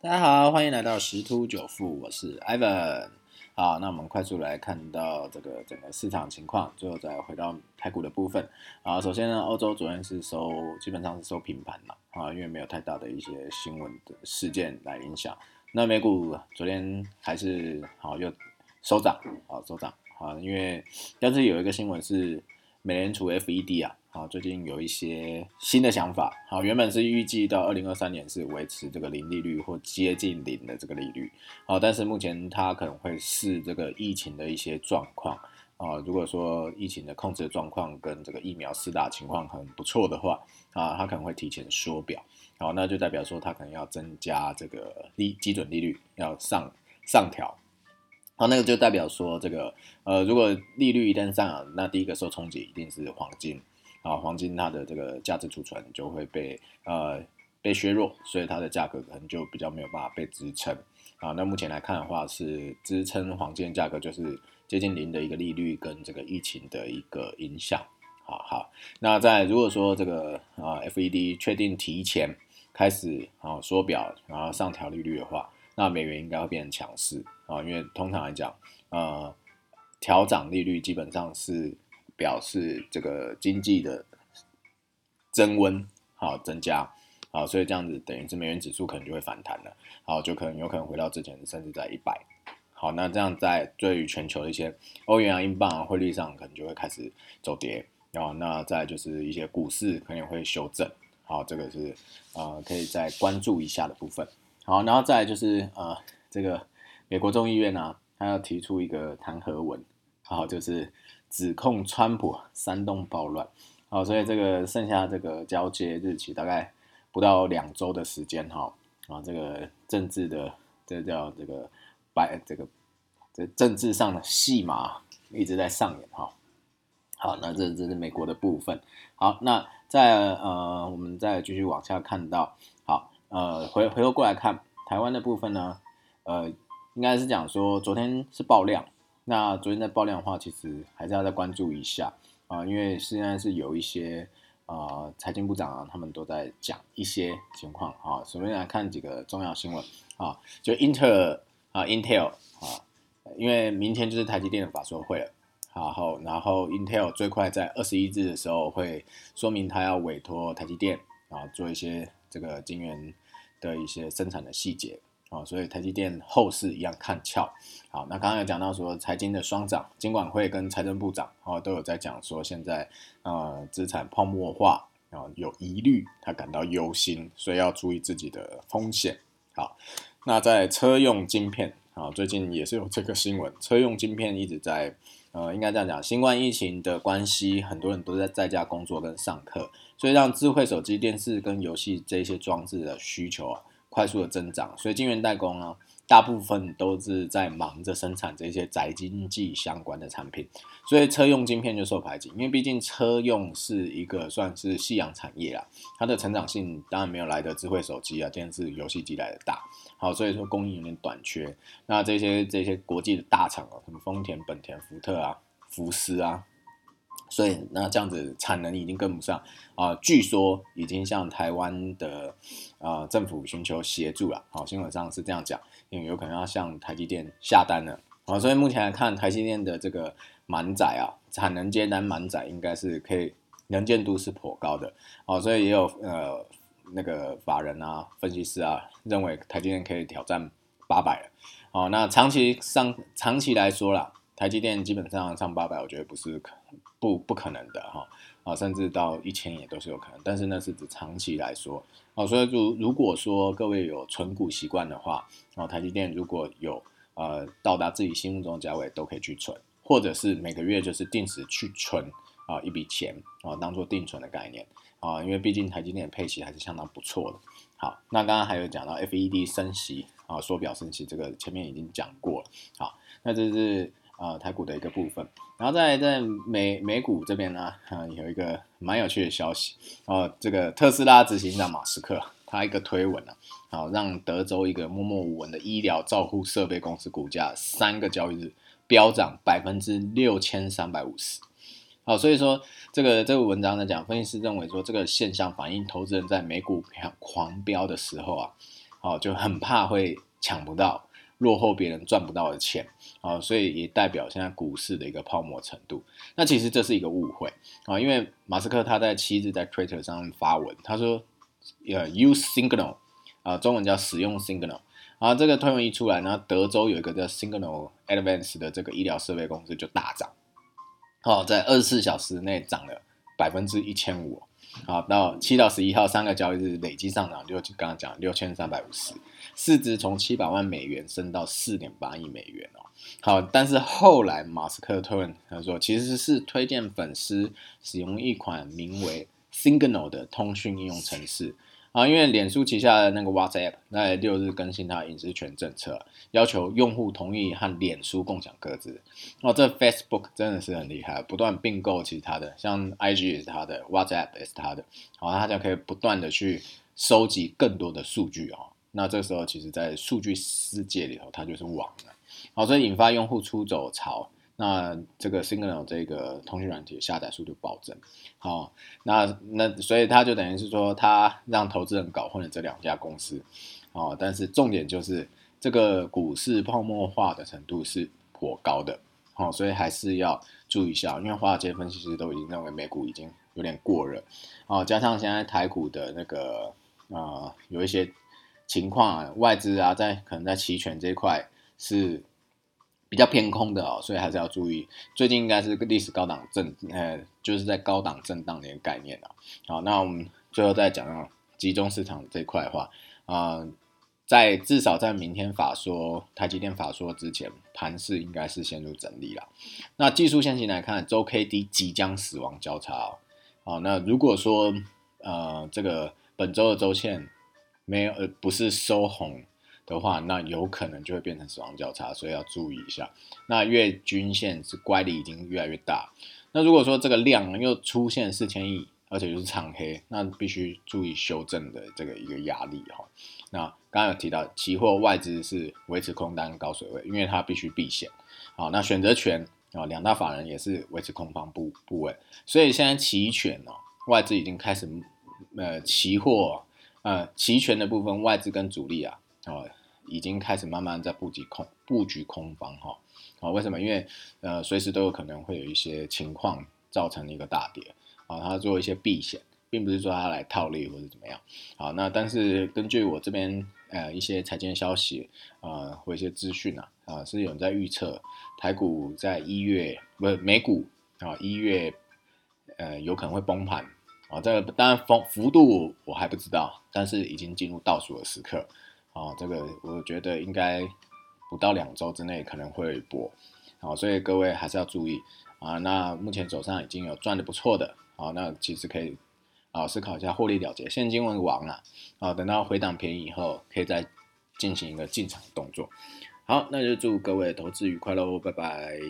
大家好，欢迎来到十突九富，我是 Ivan。好，那我们快速来看到这个整个市场情况，最后再回到台股的部分。啊，首先呢，欧洲昨天是收，基本上是收平盘了啊，因为没有太大的一些新闻事件来影响。那美股昨天还是好又收涨，好收涨啊，因为但是有一个新闻是美联储 FED 啊。啊，最近有一些新的想法。好，原本是预计到二零二三年是维持这个零利率或接近零的这个利率。好，但是目前它可能会视这个疫情的一些状况。啊，如果说疫情的控制状况跟这个疫苗施打情况很不错的话，啊，它可能会提前缩表。好，那就代表说它可能要增加这个利基准利率要上上调。好，那个就代表说这个呃，如果利率一旦上涨，那第一个受冲击一定是黄金。啊，黄金它的这个价值储存就会被呃被削弱，所以它的价格可能就比较没有办法被支撑。啊，那目前来看的话，是支撑黄金价格就是接近零的一个利率跟这个疫情的一个影响。好好，那在如果说这个啊 FED 确定提前开始啊缩表，然后上调利率的话，那美元应该会变成强势啊，因为通常来讲，呃调涨利率基本上是。表示这个经济的增温，好增加，好，所以这样子等于是美元指数可能就会反弹了，好，就可能有可能回到之前甚至在一百，好，那这样在对于全球的一些欧元啊、英镑啊汇率上可能就会开始走跌，然后，那再就是一些股市可能会修正，好，这个是呃可以再关注一下的部分，好，然后再就是呃这个美国众议院呢，他要提出一个弹劾文，好，就是。指控川普煽动暴乱，好，所以这个剩下这个交接日期大概不到两周的时间哈，啊，这个政治的这叫这个白这个这政治上的戏码一直在上演哈，好，那这这是美国的部分，好，那再呃我们再继续往下看到，好，呃回回头过来看台湾的部分呢，呃应该是讲说昨天是爆量。那昨天在爆量的话，其实还是要再关注一下啊，因为现在是有一些呃财经部长啊，他们都在讲一些情况啊。首先来看几个重要新闻啊，就英特尔啊，Intel 啊，因为明天就是台积电的法说会了，然后然后 Intel 最快在二十一日的时候会说明他要委托台积电啊做一些这个晶圆的一些生产的细节。啊，所以台积电后市一样看俏。好，那刚刚有讲到说财经的双涨，金管会跟财政部长啊都有在讲说现在呃资产泡沫化啊有疑虑，他感到忧心，所以要注意自己的风险。好，那在车用晶片啊，最近也是有这个新闻，车用晶片一直在呃应该这样讲，新冠疫情的关系，很多人都在在家工作跟上课，所以让智慧手机、电视跟游戏这些装置的需求啊。快速的增长，所以晶圆代工呢，大部分都是在忙着生产这些宅经济相关的产品，所以车用晶片就受排挤，因为毕竟车用是一个算是夕阳产业啊，它的成长性当然没有来的智慧手机啊、电视、游戏机来的大，好，所以说供应有点短缺。那这些这些国际的大厂啊，什么丰田、本田、福特啊、福斯啊。所以那这样子产能已经跟不上啊，据说已经向台湾的啊政府寻求协助了。好，新闻上是这样讲，因为有可能要向台积电下单了。啊，所以目前来看，台积电的这个满载啊，产能接单满载应该是可以，能见度是颇高的。哦，所以也有呃那个法人啊、分析师啊认为台积电可以挑战八百了。哦，那长期上长期来说啦。台积电基本上上八百，我觉得不是不不可能的哈啊，甚至到一千也都是有可能，但是那是指长期来说啊，所以如如果说各位有存股习惯的话啊，台积电如果有呃到达自己心目中的价位，都可以去存，或者是每个月就是定时去存啊一笔钱啊，当做定存的概念啊，因为毕竟台积电的配息还是相当不错的。好，那刚刚还有讲到 FED 升息啊，缩表升息，这个前面已经讲过了。好，那这是。啊，台股的一个部分，然后在在美美股这边呢，啊，有一个蛮有趣的消息哦，这个特斯拉执行长马斯克他一个推文啊，好让德州一个默默无闻的医疗照护设备公司股价三个交易日飙涨百分之六千三百五十，好，所以说这个这个文章呢讲，分析师认为说这个现象反映投资人在美股狂飙的时候啊。哦，就很怕会抢不到，落后别人赚不到的钱，啊，所以也代表现在股市的一个泡沫程度。那其实这是一个误会啊，因为马斯克他在七日在 Twitter 上发文，他说，呃，use Signal，啊，中文叫使用 Signal。啊，这个推文一出来，呢德州有一个叫 Signal Advance 的这个医疗设备公司就大涨，哦，在二十四小时内涨了百分之一千五，好，到七到十一号三个交易日累计上涨就刚刚讲六千三百五十，市值从七百万美元升到四点八亿美元哦。好，但是后来马斯克推文他说，其实是推荐粉丝使用一款名为 Signal 的通讯应用程式。啊，因为脸书旗下的那个 WhatsApp 在六日更新它隐私权政策，要求用户同意和脸书共享各自。哦，这 Facebook 真的是很厉害，不断并购其他的，像 IG 也是它的，WhatsApp 也是它的。好，它就可以不断的去收集更多的数据哦。那这时候其实，在数据世界里头，它就是网了。好，所以引发用户出走潮。那这个 Signal 这个通讯软体下载速度暴增，好，那那所以他就等于是说，他让投资人搞混了这两家公司，哦，但是重点就是这个股市泡沫化的程度是颇高的，好，所以还是要注意一下，因为华尔街分析师都已经认为美股已经有点过热，哦，加上现在台股的那个啊有一些情况啊，外资啊在可能在期权这一块是。比较偏空的哦，所以还是要注意。最近应该是个历史高档震，呃，就是在高档震荡的一个概念啊。好，那我们最后再讲到集中市场这块的话，啊，在至少在明天法说台积电法说之前，盘势应该是陷入整理了。那技术线型来看，周 K D 即将死亡交叉哦。好，那如果说呃这个本周的周线没有呃不是收红。的话，那有可能就会变成死亡交叉，所以要注意一下。那月均线是乖离已经越来越大。那如果说这个量又出现四千亿，而且又是长黑，那必须注意修正的这个一个压力哈。那刚刚有提到，期货外资是维持空单高水位，因为它必须避险。好，那选择权啊，两大法人也是维持空方部部位，所以现在期权哦，外资已经开始呃期货呃期权的部分，外资跟主力啊啊。已经开始慢慢在布局空布局空方哈，啊为什么？因为呃随时都有可能会有一些情况造成一个大跌啊，他做一些避险，并不是说他来套利或者怎么样好，那但是根据我这边呃一些财经消息啊或一些资讯啊啊是有人在预测台股在一月不是美股啊一月呃有可能会崩盘啊，这个当然幅幅度我还不知道，但是已经进入倒数的时刻。哦，这个我觉得应该不到两周之内可能会有一波，好，所以各位还是要注意啊。那目前手上已经有赚的不错的，好，那其实可以啊思考一下获利了结，现金为王啊，啊，等到回档便宜以后，可以再进行一个进场动作。好，那就祝各位投资愉快喽，拜拜。